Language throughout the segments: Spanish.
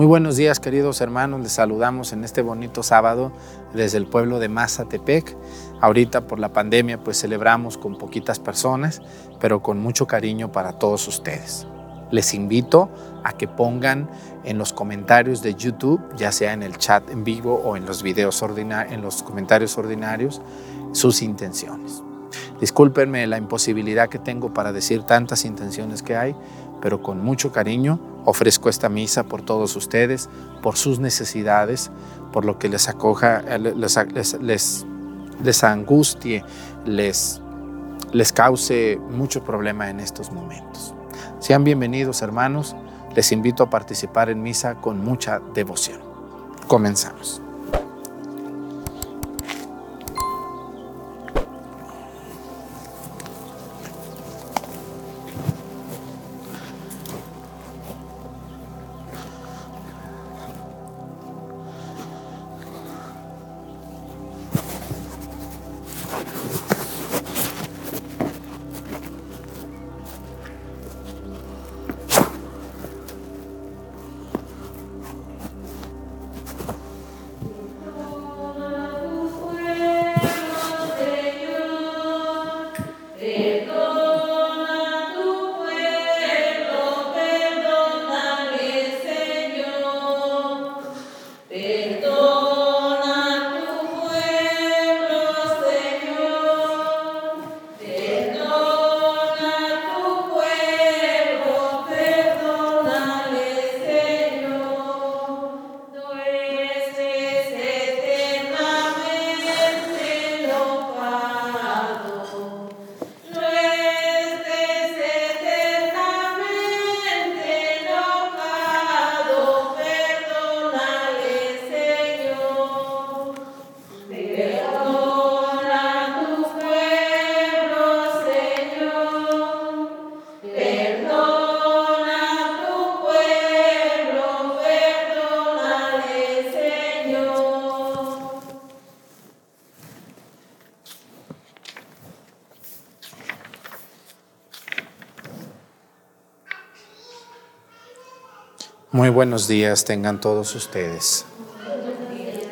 Muy buenos días queridos hermanos, les saludamos en este bonito sábado desde el pueblo de Mazatepec. Ahorita por la pandemia pues celebramos con poquitas personas, pero con mucho cariño para todos ustedes. Les invito a que pongan en los comentarios de YouTube, ya sea en el chat en vivo o en los videos en los comentarios ordinarios, sus intenciones. Discúlpenme la imposibilidad que tengo para decir tantas intenciones que hay, pero con mucho cariño ofrezco esta misa por todos ustedes, por sus necesidades, por lo que les acoja, les, les, angustie, les, les cause mucho problema en estos momentos. Sean bienvenidos hermanos, les invito a participar en misa con mucha devoción. Comenzamos. Muy buenos días tengan todos ustedes.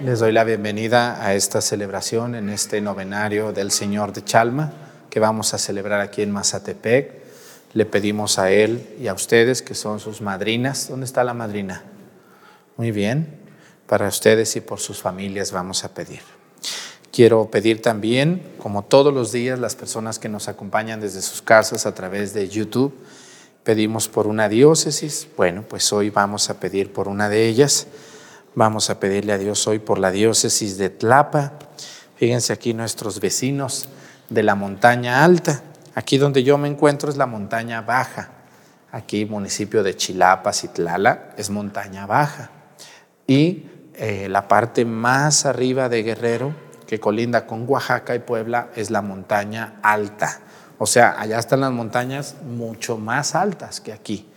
Les doy la bienvenida a esta celebración en este novenario del Señor de Chalma que vamos a celebrar aquí en Mazatepec. Le pedimos a Él y a ustedes que son sus madrinas. ¿Dónde está la madrina? Muy bien. Para ustedes y por sus familias vamos a pedir. Quiero pedir también, como todos los días, las personas que nos acompañan desde sus casas a través de YouTube, pedimos por una diócesis. Bueno, pues hoy vamos a pedir por una de ellas. Vamos a pedirle a Dios hoy por la diócesis de Tlapa. Fíjense aquí nuestros vecinos de la montaña alta. Aquí donde yo me encuentro es la montaña baja. Aquí municipio de Chilapas y es montaña baja. Y eh, la parte más arriba de Guerrero, que colinda con Oaxaca y Puebla, es la montaña alta. O sea, allá están las montañas mucho más altas que aquí.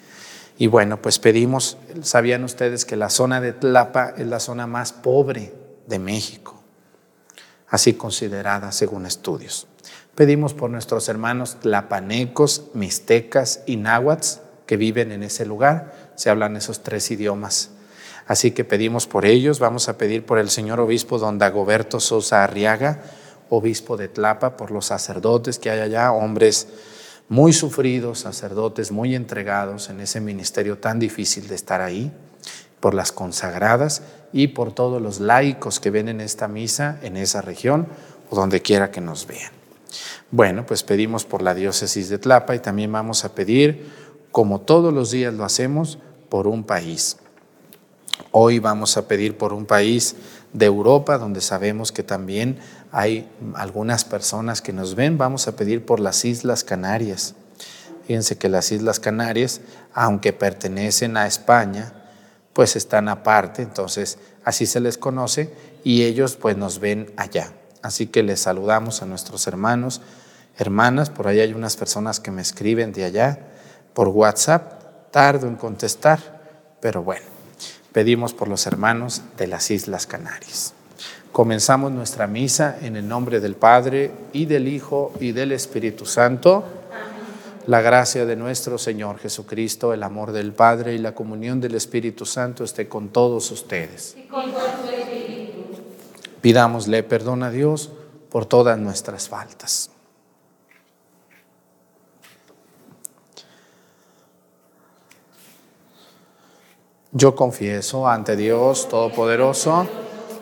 Y bueno, pues pedimos, sabían ustedes que la zona de Tlapa es la zona más pobre de México, así considerada según estudios. Pedimos por nuestros hermanos tlapanecos, mixtecas y náhuatl que viven en ese lugar, se hablan esos tres idiomas. Así que pedimos por ellos, vamos a pedir por el señor obispo don Dagoberto Sosa Arriaga, obispo de Tlapa, por los sacerdotes que hay allá, hombres muy sufridos, sacerdotes muy entregados en ese ministerio tan difícil de estar ahí, por las consagradas y por todos los laicos que ven en esta misa en esa región o donde quiera que nos vean. Bueno, pues pedimos por la diócesis de Tlapa y también vamos a pedir, como todos los días lo hacemos, por un país. Hoy vamos a pedir por un país de Europa, donde sabemos que también hay algunas personas que nos ven. Vamos a pedir por las Islas Canarias. Fíjense que las Islas Canarias, aunque pertenecen a España, pues están aparte, entonces así se les conoce y ellos pues nos ven allá. Así que les saludamos a nuestros hermanos, hermanas, por ahí hay unas personas que me escriben de allá por WhatsApp, tardo en contestar, pero bueno, pedimos por los hermanos de las Islas Canarias. Comenzamos nuestra misa en el nombre del Padre y del Hijo y del Espíritu Santo. La gracia de nuestro Señor Jesucristo, el amor del Padre y la comunión del Espíritu Santo esté con todos ustedes. Pidámosle perdón a Dios por todas nuestras faltas. Yo confieso ante Dios Todopoderoso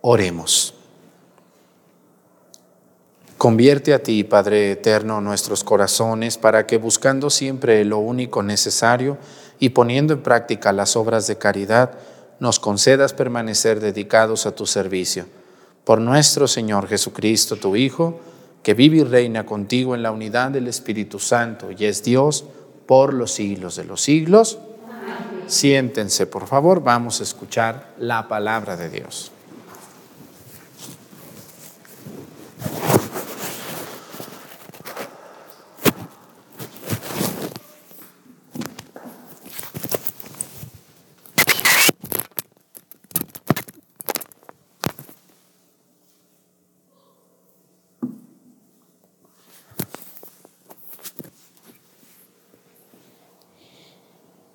Oremos. Convierte a ti, Padre Eterno, nuestros corazones para que buscando siempre lo único necesario y poniendo en práctica las obras de caridad, nos concedas permanecer dedicados a tu servicio. Por nuestro Señor Jesucristo, tu Hijo, que vive y reina contigo en la unidad del Espíritu Santo y es Dios por los siglos de los siglos. Siéntense, por favor, vamos a escuchar la palabra de Dios.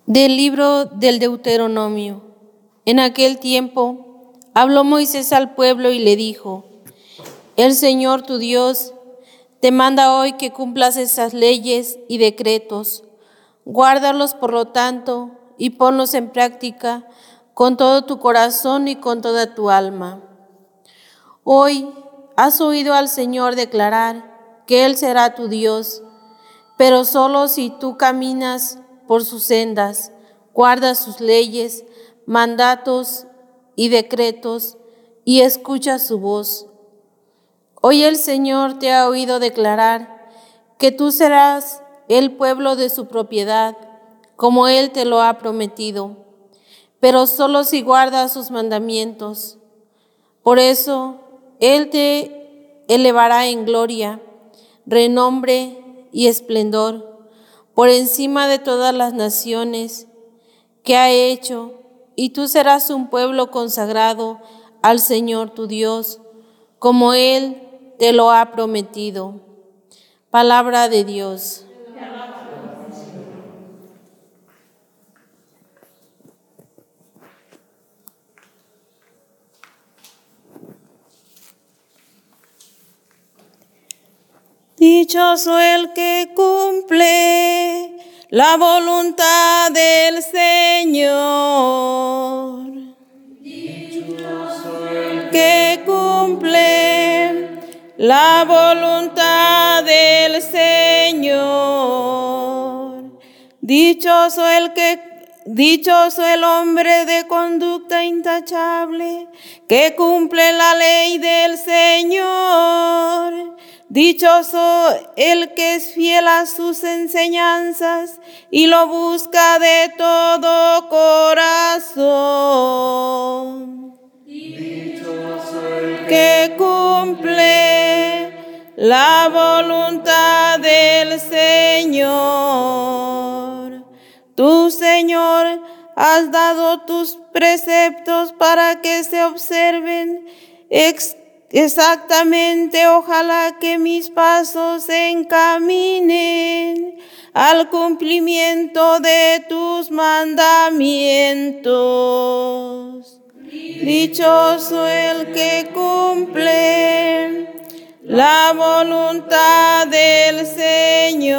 Del libro del Deuteronomio. En aquel tiempo habló Moisés al pueblo y le dijo, El Señor tu Dios te manda hoy que cumplas esas leyes y decretos. Guárdalos, por lo tanto, y ponlos en práctica con todo tu corazón y con toda tu alma. Hoy has oído al Señor declarar que Él será tu Dios, pero solo si tú caminas por sus sendas, guarda sus leyes, mandatos y decretos y escucha su voz. Hoy el Señor te ha oído declarar que tú serás el pueblo de su propiedad, como Él te lo ha prometido, pero solo si guardas sus mandamientos. Por eso Él te elevará en gloria, renombre y esplendor por encima de todas las naciones que ha hecho, y tú serás un pueblo consagrado al Señor tu Dios, como Él te lo ha prometido. Palabra de Dios. Dichoso el que cumple la voluntad del Señor. Dichoso el que cumple la voluntad del Señor. Dichoso el que Dichoso el hombre de conducta intachable que cumple la ley del Señor. Dichoso el que es fiel a sus enseñanzas y lo busca de todo corazón. Dichoso el que cumple la voluntad del Señor. Tu Señor has dado tus preceptos para que se observen Exactamente, ojalá que mis pasos se encaminen al cumplimiento de tus mandamientos. Dichoso el que cumple la voluntad del Señor.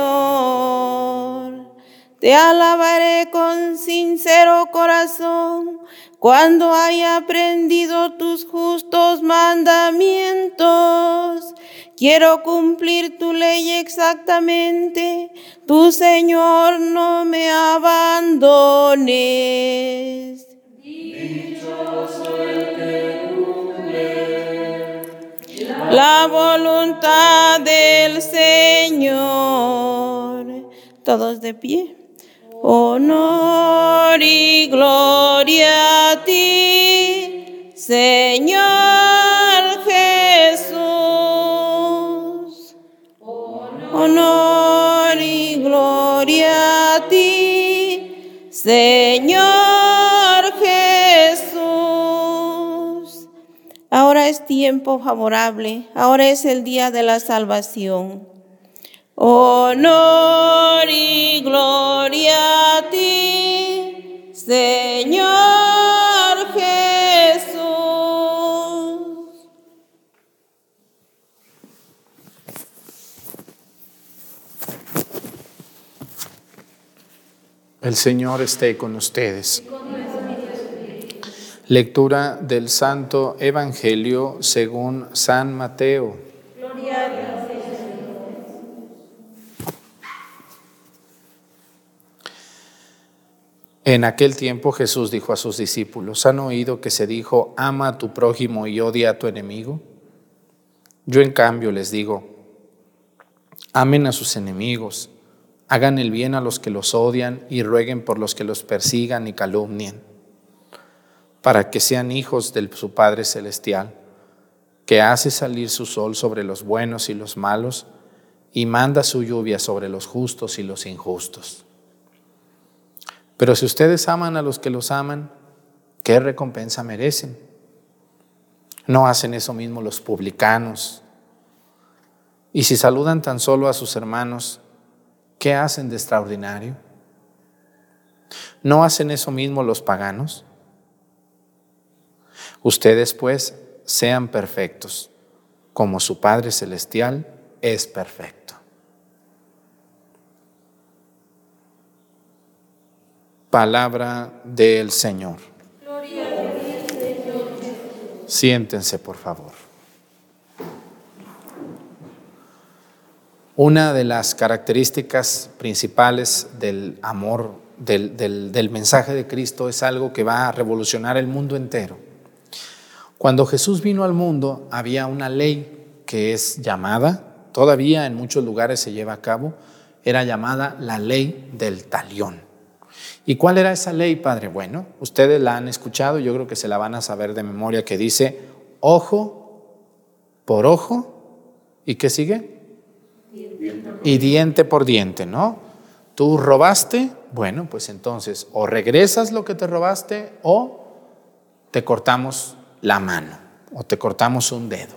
Te alabaré con sincero corazón cuando haya aprendido tus justos mandamientos. Quiero cumplir tu ley exactamente, tu Señor no me abandones. La voluntad del Señor. Todos de pie. Honor y gloria a ti, Señor Jesús. Honor y gloria a ti, Señor Jesús. Ahora es tiempo favorable, ahora es el día de la salvación. Honor y gloria a ti, Señor Jesús. El Señor esté con ustedes. Lectura del Santo Evangelio según San Mateo. En aquel tiempo Jesús dijo a sus discípulos, ¿han oído que se dijo, ama a tu prójimo y odia a tu enemigo? Yo en cambio les digo, amen a sus enemigos, hagan el bien a los que los odian y rueguen por los que los persigan y calumnien, para que sean hijos de su Padre Celestial, que hace salir su sol sobre los buenos y los malos y manda su lluvia sobre los justos y los injustos. Pero si ustedes aman a los que los aman, ¿qué recompensa merecen? ¿No hacen eso mismo los publicanos? Y si saludan tan solo a sus hermanos, ¿qué hacen de extraordinario? ¿No hacen eso mismo los paganos? Ustedes pues sean perfectos, como su Padre Celestial es perfecto. Palabra del Señor. Siéntense, por favor. Una de las características principales del amor, del, del, mensaje de Cristo, es algo que va a revolucionar el mundo entero. Cuando Jesús vino al mundo, había una ley que es llamada, todavía en muchos lugares se lleva a cabo, era llamada la ley del talión. ¿Y cuál era esa ley, Padre? Bueno, ustedes la han escuchado, yo creo que se la van a saber de memoria, que dice ojo por ojo y qué sigue? Y diente por diente, ¿no? Tú robaste, bueno, pues entonces o regresas lo que te robaste o te cortamos la mano o te cortamos un dedo.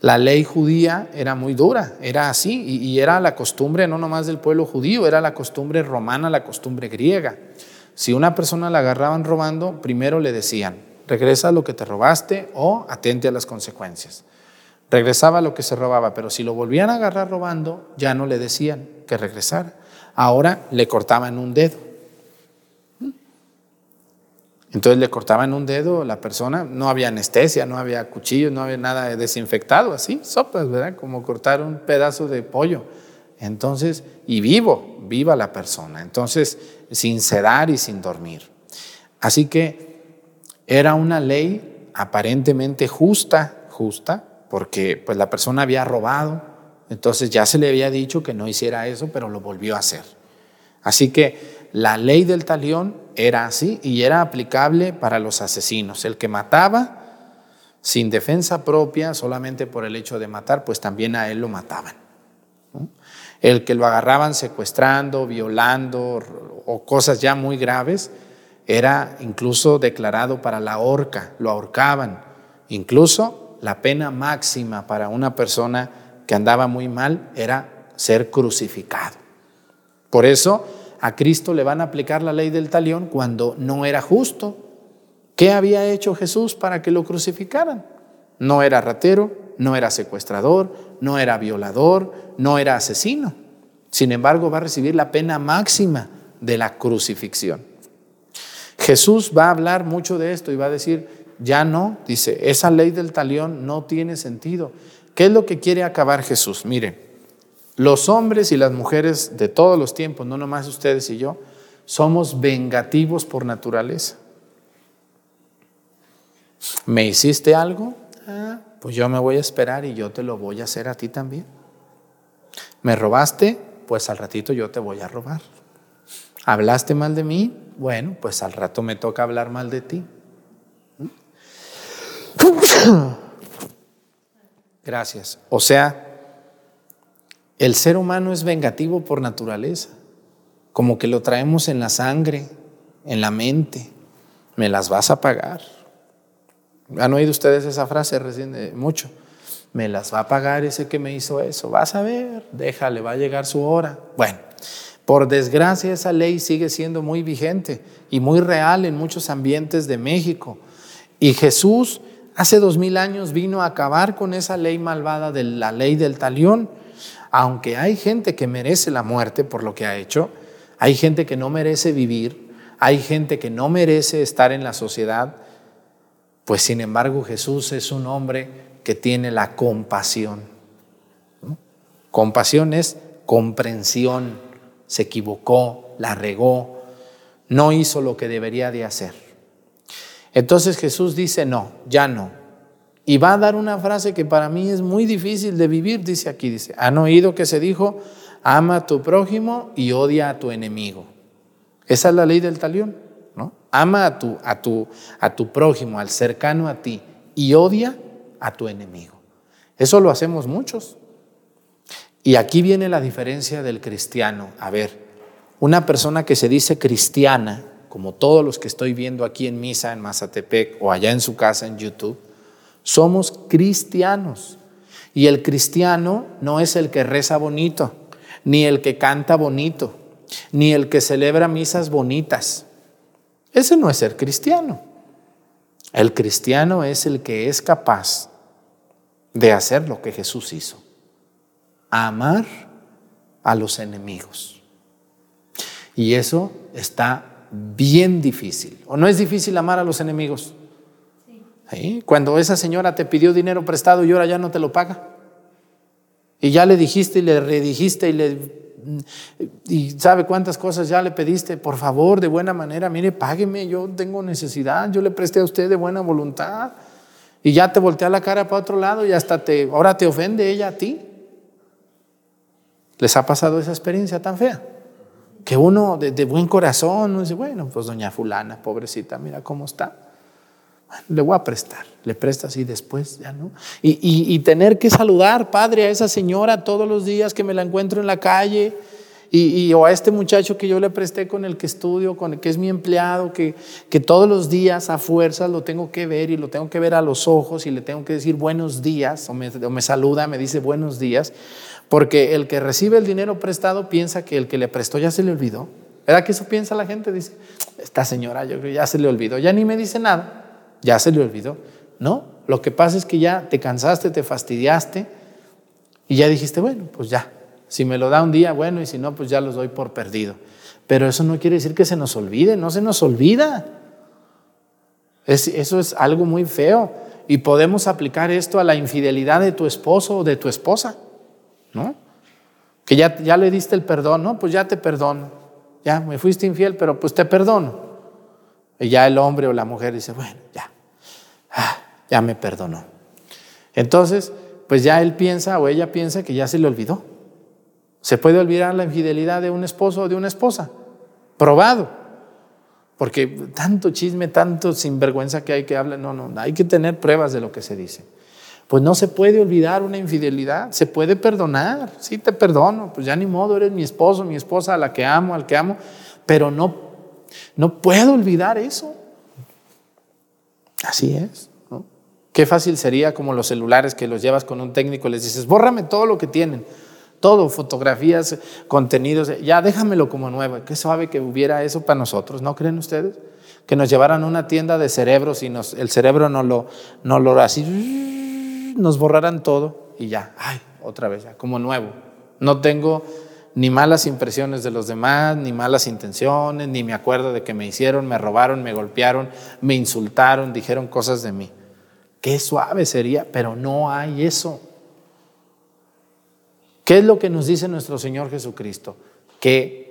La ley judía era muy dura, era así, y, era la costumbre no nomás del pueblo judío, era la costumbre romana, la costumbre griega. Si una persona la agarraban robando, primero le decían, regresa lo que te robaste o atente a las consecuencias. Regresaba lo que se robaba, pero si lo volvían a agarrar robando, ya no le decían que regresara. Ahora le cortaban un dedo. Entonces le cortaban un dedo a la persona, no había anestesia, no había cuchillo, no había nada desinfectado, así, sopas, ¿verdad? Como cortar un pedazo de pollo. Entonces, y vivo, viva la persona. Entonces, sin sedar y sin dormir. Así que era una ley aparentemente justa, justa, porque pues la persona había robado, entonces ya se le había dicho que no hiciera eso, pero lo volvió a hacer. Así que la ley del talión era así y era aplicable para los asesinos. El que mataba sin defensa propia, solamente por el hecho de matar, pues también a él lo mataban. El que lo agarraban secuestrando, violando o cosas ya muy graves, era incluso declarado para la horca, lo ahorcaban. Incluso la pena máxima para una persona que andaba muy mal era ser crucificado. Por eso a Cristo le van a aplicar la ley del talión cuando no era justo. ¿Qué había hecho Jesús para que lo crucificaran? No era ratero, no era secuestrador, no era violador, no era asesino. Sin embargo, va a recibir la pena máxima de la crucifixión. Jesús va a hablar mucho de esto y va a decir, ya no, dice, esa ley del talión no tiene sentido. ¿Qué es lo que quiere acabar Jesús? Miren, los hombres y las mujeres de todos los tiempos, no nomás ustedes y yo, somos vengativos por naturaleza. ¿Me hiciste algo? Ah, pues yo me voy a esperar y yo te lo voy a hacer a ti también. ¿Me robaste? Pues al ratito yo te voy a robar. ¿Hablaste mal de mí? Bueno, pues al rato me toca hablar mal de ti. Gracias. O sea, el ser humano es vengativo por naturaleza, como que lo traemos en la sangre, en la mente. Me las vas a pagar. ¿Han oído ustedes esa frase recién de mucho? Me las va a pagar ese que me hizo eso. Vas a ver, déjale, va a llegar su hora. Bueno, por desgracia esa ley sigue siendo muy vigente y muy real en muchos ambientes de México. Y Jesús hace dos mil años vino a acabar con esa ley malvada de la ley del talión. Aunque hay gente que merece la muerte por lo que ha hecho, hay gente que no merece vivir, hay gente que no merece estar en la sociedad, pues sin embargo Jesús es un hombre que tiene la compasión. Compasión es comprensión, se equivocó, la regó, no hizo lo que debería de hacer. Entonces Jesús dice, no, ya no. Y va a dar una frase que para mí es muy difícil de vivir, dice aquí, dice, han oído que se dijo, ama a tu prójimo y odia a tu enemigo. Esa es la ley del talión. Ama a tu, a, tu, a tu prójimo, al cercano a ti, y odia a tu enemigo. Eso lo hacemos muchos. Y aquí viene la diferencia del cristiano. A ver, una persona que se dice cristiana, como todos los que estoy viendo aquí en misa en Mazatepec o allá en su casa en YouTube, somos cristianos. Y el cristiano no es el que reza bonito, ni el que canta bonito, ni el que celebra misas bonitas. Ese no es ser cristiano. El cristiano es el que es capaz de hacer lo que Jesús hizo. Amar a los enemigos. Y eso está bien difícil. ¿O no es difícil amar a los enemigos? Cuando esa señora te pidió dinero prestado y ahora ya no te lo paga. Y ya le dijiste y le redijiste y le sabe cuántas cosas ya le pediste, por favor, de buena manera, mire, págueme, yo tengo necesidad, yo le presté a usted de buena voluntad y ya te voltea la cara para otro lado y hasta te, ahora te ofende ella a ti. ¿Les ha pasado esa experiencia tan fea? Que uno de, buen corazón dice, bueno, pues doña fulana, pobrecita, mira cómo está. Le voy a prestar, le prestas y después ya no. Y, tener que saludar, padre, a esa señora todos los días que me la encuentro en la calle y, o a este muchacho que yo le presté con el que estudio, con el que es mi empleado, que, todos los días a fuerzas lo tengo que ver y lo tengo que ver a los ojos y le tengo que decir buenos días, o me, o me saluda, me dice buenos días, porque el que recibe el dinero prestado piensa que el que le prestó ya se le olvidó. ¿Verdad que eso piensa la gente? Dice, esta señora yo creo ya se le olvidó, ya ni me dice nada, ya se le olvidó. No, lo que pasa es que ya te cansaste, te fastidiaste y ya dijiste, bueno, pues ya, si me lo da un día, bueno, y si no, pues ya los doy por perdido. Pero eso no quiere decir que se nos olvide, no se nos olvida. eso es algo muy feo. Y podemos aplicar esto a la infidelidad de tu esposo o de tu esposa, ¿no? Que ya, ya le diste el perdón, ¿no? Pues ya te perdono. Ya, me fuiste infiel, pero pues te perdono. Y ya el hombre o la mujer dice, bueno, ya, ya me perdonó. Entonces, pues ya él piensa o ella piensa que ya se le olvidó. ¿Se puede olvidar la infidelidad de un esposo o de una esposa? Probado. Porque tanto chisme, tanto sinvergüenza que hay que hablar, no, no, hay que tener pruebas de lo que se dice. Pues no se puede olvidar una infidelidad, se puede perdonar, sí te perdono, pues ya ni modo, eres mi esposo, mi esposa, a la que amo, al que amo, pero no, no puedo olvidar eso. Así es. Qué fácil sería como los celulares que los llevas con un técnico y les dices, bórrame todo lo que tienen, todo, fotografías, contenidos, ya déjamelo como nuevo. Qué suave que hubiera eso para nosotros, ¿no creen ustedes? Que nos llevaran a una tienda de cerebros y nos, el cerebro no lo, no lo así, nos borraran todo y ya, ay, otra vez, ya, como nuevo. No tengo ni malas impresiones de los demás, ni malas intenciones, ni me acuerdo de que me hicieron, me robaron, me golpearon, me insultaron, dijeron cosas de mí. Qué suave sería, pero no hay eso. ¿Qué es lo que nos dice nuestro Señor Jesucristo? Que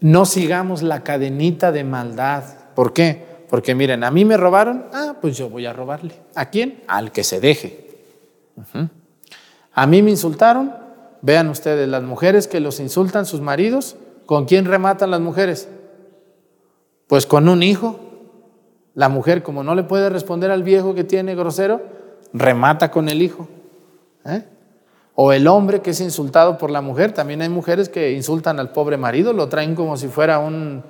no sigamos la cadenita de maldad. ¿Por qué? Porque miren, a mí me robaron, ah, pues yo voy a robarle. ¿A quién? Al que se deje. A mí me insultaron, vean ustedes, las mujeres que los insultan sus maridos, ¿con quién rematan las mujeres? Pues con un hijo. La mujer, como no le puede responder al viejo que tiene grosero, remata con el hijo. ¿eh? O el hombre que es insultado por la mujer. También hay mujeres que insultan al pobre marido, lo traen como si fuera un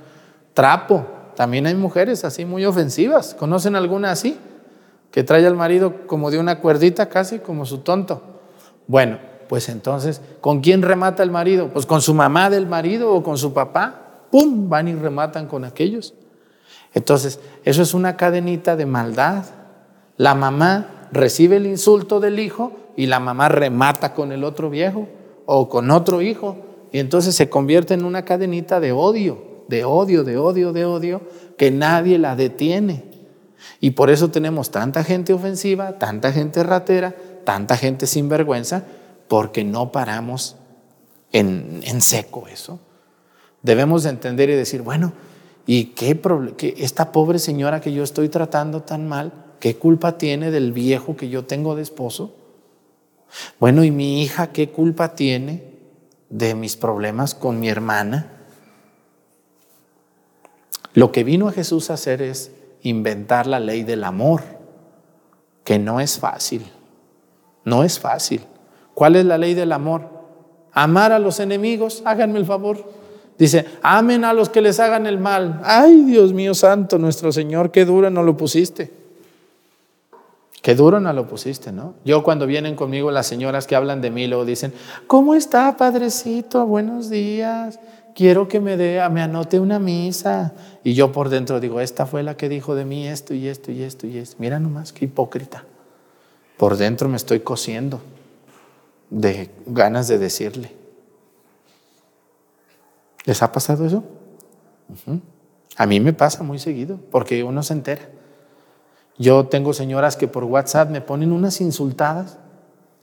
trapo. También hay mujeres así muy ofensivas. ¿Conocen alguna así? Que trae al marido como de una cuerdita casi, como su tonto. Bueno, pues entonces, ¿con quién remata el marido? Pues con su mamá del marido o con su papá. ¡Pum! Van y rematan con aquellos. Entonces, eso es una cadenita de maldad. La mamá recibe el insulto del hijo y la mamá remata con el otro viejo o con otro hijo. Y entonces se convierte en una cadenita de odio, de odio, de odio, de odio, que nadie la detiene. Y por eso tenemos tanta gente ofensiva, tanta gente ratera, tanta gente sin vergüenza, porque no paramos en, en seco eso. Debemos de entender y decir, bueno, ¿Y qué, que esta pobre señora que yo estoy tratando tan mal, qué culpa tiene del viejo que yo tengo de esposo? Bueno, ¿y mi hija qué culpa tiene de mis problemas con mi hermana? Lo que vino a Jesús a hacer es inventar la ley del amor, que no es fácil, no es fácil. ¿Cuál es la ley del amor? Amar a los enemigos, háganme el favor. Dice, amen a los que les hagan el mal. Ay, Dios mío santo, nuestro Señor, qué duro no lo pusiste. Qué duro no lo pusiste, ¿no? Yo cuando vienen conmigo las señoras que hablan de mí, luego dicen, ¿cómo está, padrecito? Buenos días. Quiero que me dé, me anote una misa. Y yo por dentro digo, esta fue la que dijo de mí esto y esto y esto y esto. Mira nomás, qué hipócrita. Por dentro me estoy cosiendo de ganas de decirle. ¿Les ha pasado eso? A mí me pasa muy seguido, porque uno se entera. Yo tengo señoras que por WhatsApp me ponen unas insultadas.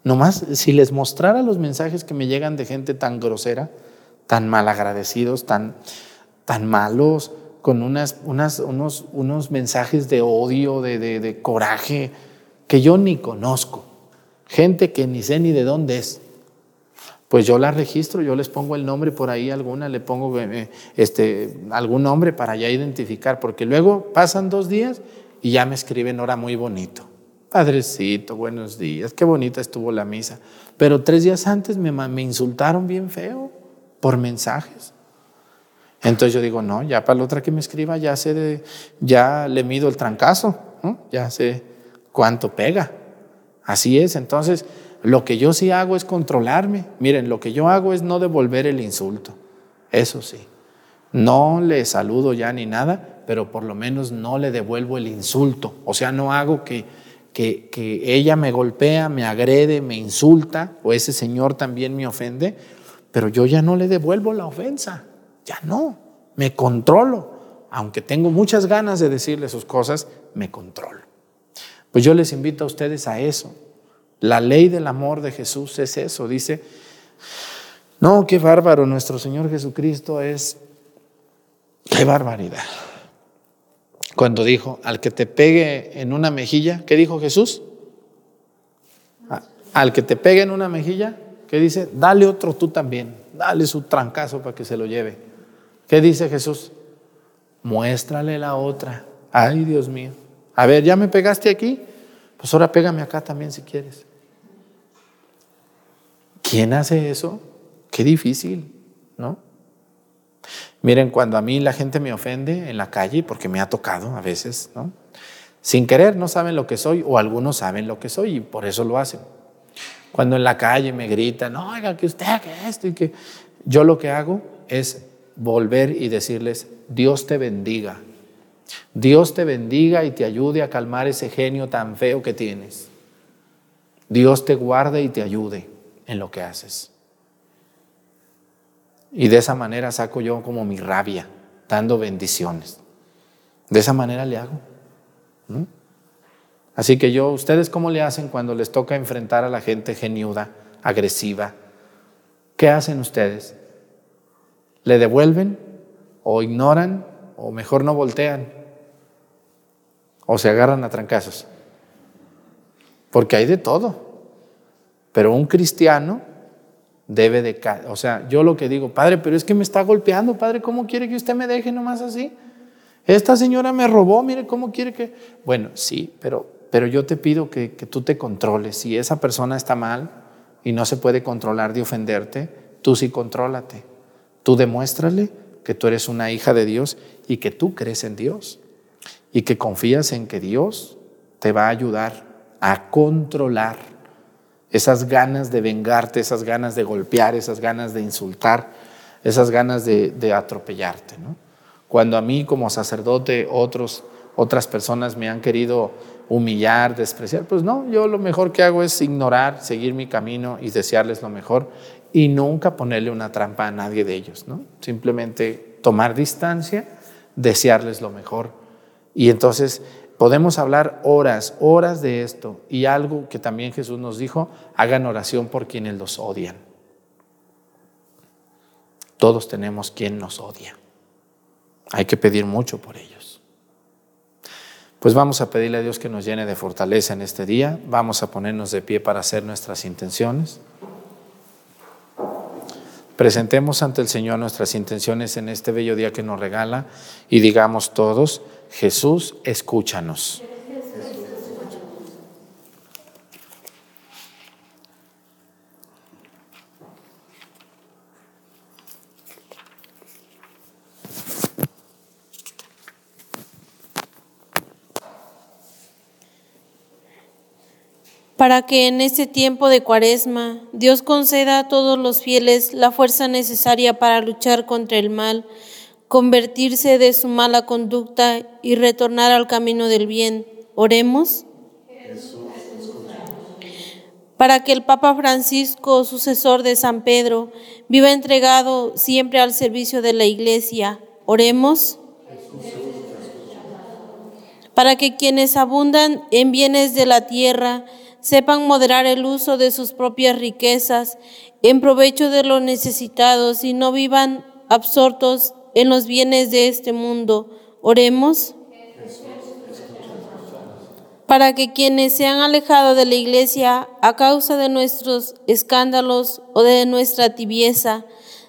Nomás, si les mostrara los mensajes que me llegan de gente tan grosera, tan malagradecidos, tan, tan malos, con unas, unas, unos, unos mensajes de odio, de, de coraje, que yo ni conozco. Gente que ni sé ni de dónde es pues yo la registro, yo les pongo el nombre por ahí alguna, le pongo eh, este, algún nombre para ya identificar, porque luego pasan dos días y ya me escriben ahora muy bonito. Padrecito, buenos días, qué bonita estuvo la misa. Pero tres días antes me, insultaron bien feo por mensajes. Entonces yo digo, no, ya para la otra que me escriba ya sé, de, ya le mido el trancazo, ya sé cuánto pega. Así es, entonces lo que yo sí hago es controlarme. Miren, lo que yo hago es no devolver el insulto. Eso sí. No le saludo ya ni nada, pero por lo menos no le devuelvo el insulto. O sea, no hago que, que, que ella me golpea, me agrede, me insulta, o ese señor también me ofende, pero yo ya no le devuelvo la ofensa. Ya no. Me controlo. Aunque tengo muchas ganas de decirle sus cosas, me controlo. Pues yo les invito a ustedes a eso la ley del amor de Jesús es eso. Dice, no, qué bárbaro, nuestro Señor Jesucristo es, qué barbaridad. Cuando dijo, al que te pegue en una mejilla, ¿qué dijo Jesús? Al que te pegue en una mejilla, ¿qué dice? Dale otro tú también, dale su trancazo para que se lo lleve. ¿Qué dice Jesús? Muéstrale la otra. Ay, Dios mío. A ver, ¿ya me pegaste aquí? Pues ahora pégame acá también si quieres. ¿Quién hace eso? Qué difícil, ¿no? Miren, cuando a mí la gente me ofende en la calle, porque me ha tocado a veces, ¿no? Sin querer no saben lo que soy o algunos saben lo que soy y por eso lo hacen. Cuando en la calle me gritan, oiga, que usted, que esto y que... Yo lo que hago es volver y decirles, Dios te bendiga. Dios te bendiga y te ayude a calmar ese genio tan feo que tienes. Dios te guarde y te ayude en lo que haces. Y de esa manera saco yo como mi rabia, dando bendiciones. De esa manera le hago. Así que yo, ¿ustedes cómo le hacen cuando les toca enfrentar a la gente geniuda, agresiva? ¿Qué hacen ustedes? ¿Le devuelven o ignoran o mejor no voltean? ¿O se agarran a trancazos? Porque hay de todo. Pero un cristiano debe de, o sea, yo lo que digo, padre, pero es que me está golpeando, padre, ¿cómo quiere que usted me deje nomás así? Esta señora me robó, mire cómo quiere que... Bueno, sí, pero, pero yo te pido que, que tú te controles. Si esa persona está mal y no se puede controlar de ofenderte, tú sí contrólate. Tú demuéstrale que tú eres una hija de Dios y que tú crees en Dios y que confías en que Dios te va a ayudar a controlar esas ganas de vengarte, esas ganas de golpear, esas ganas de insultar, esas ganas de, atropellarte. Cuando a mí como sacerdote otros, otras personas me han querido humillar, despreciar, pues no, yo lo mejor que hago es ignorar, seguir mi camino y desearles lo mejor y nunca ponerle una trampa a nadie de ellos. Simplemente tomar distancia, desearles lo mejor. Y entonces Podemos hablar horas, horas de esto. Y algo que también Jesús nos dijo, hagan oración por quienes los odian. Todos tenemos quien nos odia. Hay que pedir mucho por ellos. Pues vamos a pedirle a Dios que nos llene de fortaleza en este día. Vamos a ponernos de pie para hacer nuestras intenciones. Presentemos ante el Señor nuestras intenciones en este bello día que nos regala y digamos todos, Jesús, escúchanos. para que en este tiempo de cuaresma Dios conceda a todos los fieles la fuerza necesaria para luchar contra el mal, convertirse de su mala conducta y retornar al camino del bien. Oremos. Para que el Papa Francisco, sucesor de San Pedro, viva entregado siempre al servicio de la Iglesia. Oremos. Para que quienes abundan en bienes de la tierra, sepan moderar el uso de sus propias riquezas en provecho de los necesitados y no vivan absortos en los bienes de este mundo. Oremos para que quienes se han alejado de la iglesia a causa de nuestros escándalos o de nuestra tibieza,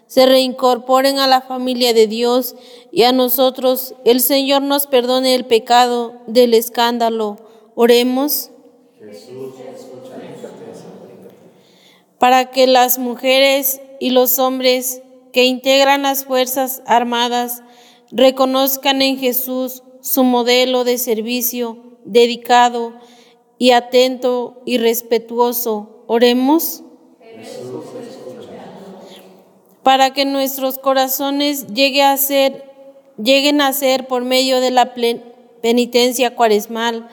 se reincorporen a la familia de Dios y a nosotros el Señor nos perdone el pecado del escándalo. Oremos. Para que las mujeres y los hombres que integran las Fuerzas Armadas reconozcan en Jesús su modelo de servicio dedicado y atento y respetuoso. Oremos. Para que nuestros corazones llegue a ser, lleguen a ser por medio de la penitencia cuaresmal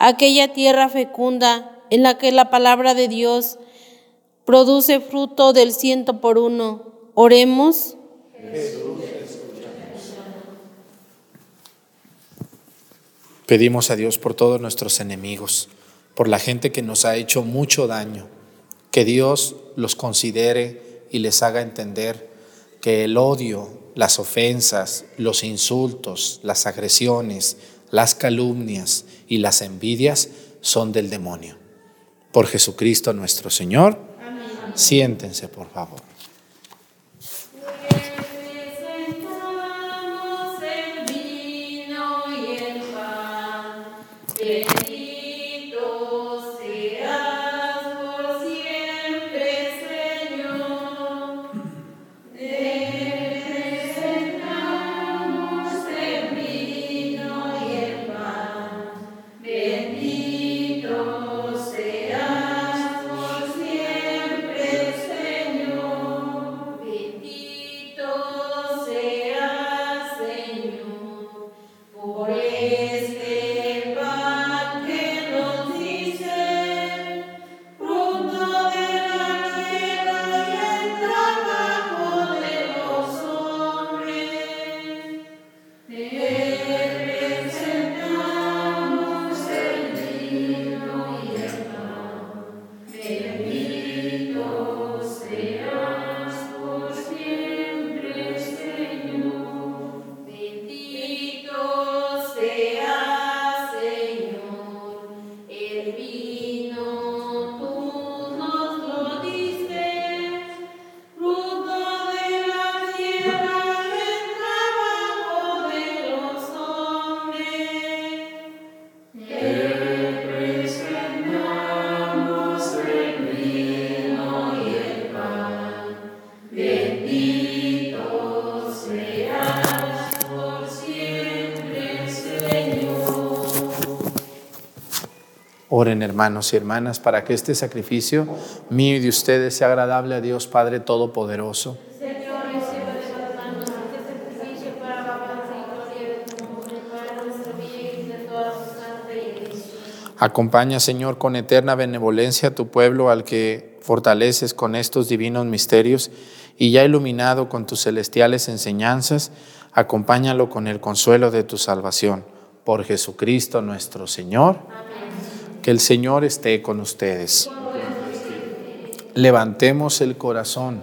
aquella tierra fecunda en la que la palabra de Dios produce fruto del ciento por uno. Oremos. Pedimos a Dios por todos nuestros enemigos, por la gente que nos ha hecho mucho daño, que Dios los considere y les haga entender que el odio, las ofensas, los insultos, las agresiones, las calumnias y las envidias son del demonio. Por Jesucristo nuestro Señor. Siéntense, por favor. Amen. Hermanos y hermanas para que este sacrificio mío y de ustedes sea agradable a Dios Padre Todopoderoso. Acompaña, Señor, con eterna benevolencia a tu pueblo al que fortaleces con estos divinos misterios y ya iluminado con tus celestiales enseñanzas, acompáñalo con el consuelo de tu salvación. Por Jesucristo nuestro Señor. Que el Señor esté con ustedes. Levantemos el corazón.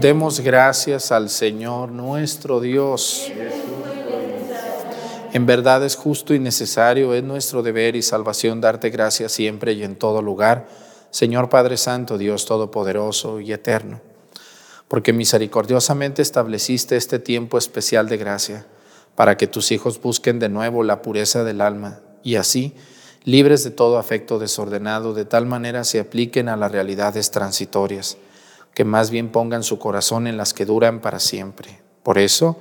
Demos gracias al Señor nuestro Dios. En verdad es justo y necesario, es nuestro deber y salvación darte gracias siempre y en todo lugar, Señor Padre Santo, Dios Todopoderoso y Eterno, porque misericordiosamente estableciste este tiempo especial de gracia para que tus hijos busquen de nuevo la pureza del alma y así, libres de todo afecto desordenado, de tal manera se apliquen a las realidades transitorias, que más bien pongan su corazón en las que duran para siempre. Por eso,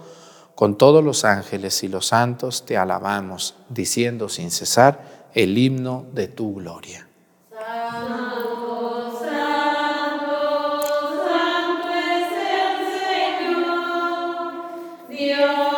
con todos los ángeles y los santos te alabamos, diciendo sin cesar el himno de tu gloria. Santo, santo, santo es el Señor, Dios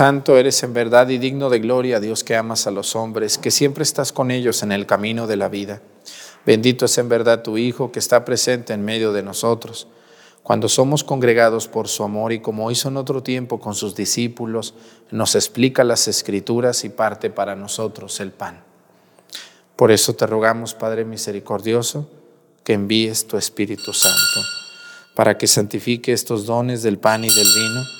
Santo eres en verdad y digno de gloria, Dios que amas a los hombres, que siempre estás con ellos en el camino de la vida. Bendito es en verdad tu Hijo que está presente en medio de nosotros. Cuando somos congregados por su amor y como hizo en otro tiempo con sus discípulos, nos explica las escrituras y parte para nosotros el pan. Por eso te rogamos, Padre misericordioso, que envíes tu Espíritu Santo para que santifique estos dones del pan y del vino,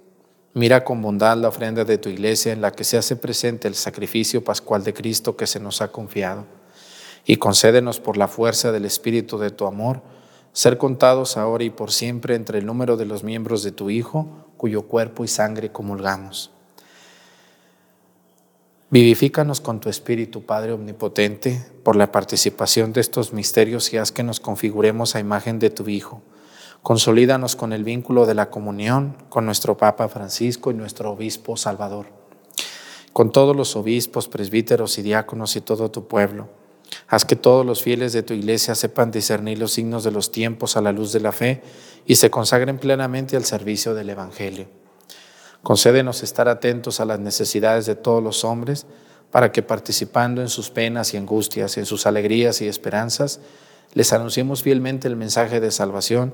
Mira con bondad la ofrenda de tu iglesia en la que se hace presente el sacrificio pascual de Cristo que se nos ha confiado. Y concédenos por la fuerza del Espíritu de tu amor, ser contados ahora y por siempre entre el número de los miembros de tu Hijo, cuyo cuerpo y sangre comulgamos. Vivifícanos con tu Espíritu, Padre Omnipotente, por la participación de estos misterios y haz que nos configuremos a imagen de tu Hijo. Consolídanos con el vínculo de la comunión con nuestro Papa Francisco y nuestro Obispo Salvador, con todos los obispos, presbíteros y diáconos y todo tu pueblo, Haz que todos los fieles de tu iglesia sepan discernir los signos de los tiempos a la luz de la fe y se consagren plenamente al servicio del Evangelio. Concédenos estar atentos a las necesidades de todos los hombres para que participando en sus penas y angustias, en sus alegrías y esperanzas, les anunciemos fielmente el mensaje de salvación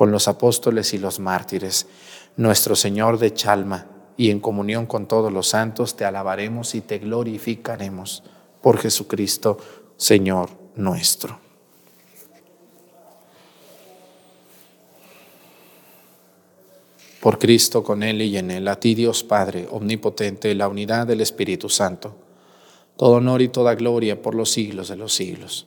con los apóstoles y los mártires, nuestro Señor de Chalma, y en comunión con todos los santos te alabaremos y te glorificaremos por Jesucristo, Señor nuestro. Por Cristo, con Él y en Él, a ti Dios Padre, Omnipotente, la unidad del Espíritu Santo, todo honor y toda gloria por los siglos de los siglos.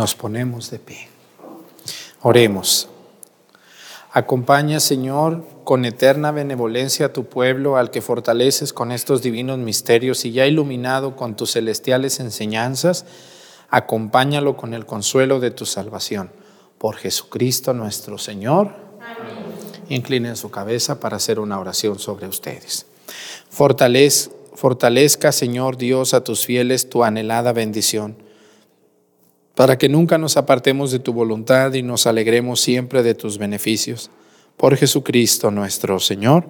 Nos ponemos de pie. Oremos. Acompaña, Señor, con eterna benevolencia a tu pueblo, al que fortaleces con estos divinos misterios y ya iluminado con tus celestiales enseñanzas, acompáñalo con el consuelo de tu salvación. Por Jesucristo nuestro Señor. Amén. Inclinen su cabeza para hacer una oración sobre ustedes. Fortalez, fortalezca, Señor Dios, a tus fieles tu anhelada bendición para que nunca nos apartemos de tu voluntad y nos alegremos siempre de tus beneficios. Por Jesucristo nuestro Señor.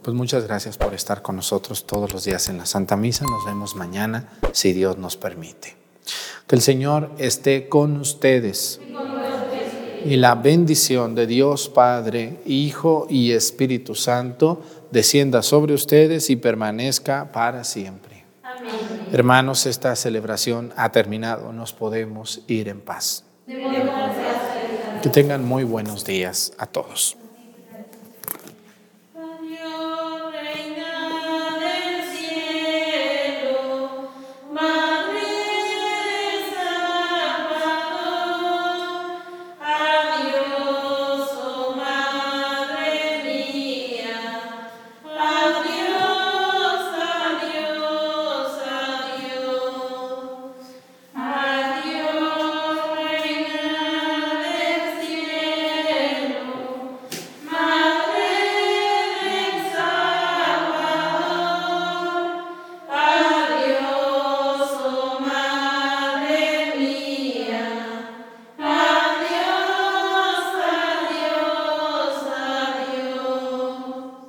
Pues muchas gracias por estar con nosotros todos los días en la Santa Misa. Nos vemos mañana, si Dios nos permite. Que el Señor esté con ustedes. Y la bendición de Dios Padre, Hijo y Espíritu Santo descienda sobre ustedes y permanezca para siempre. Hermanos, esta celebración ha terminado, nos podemos ir en paz. Que tengan muy buenos días a todos.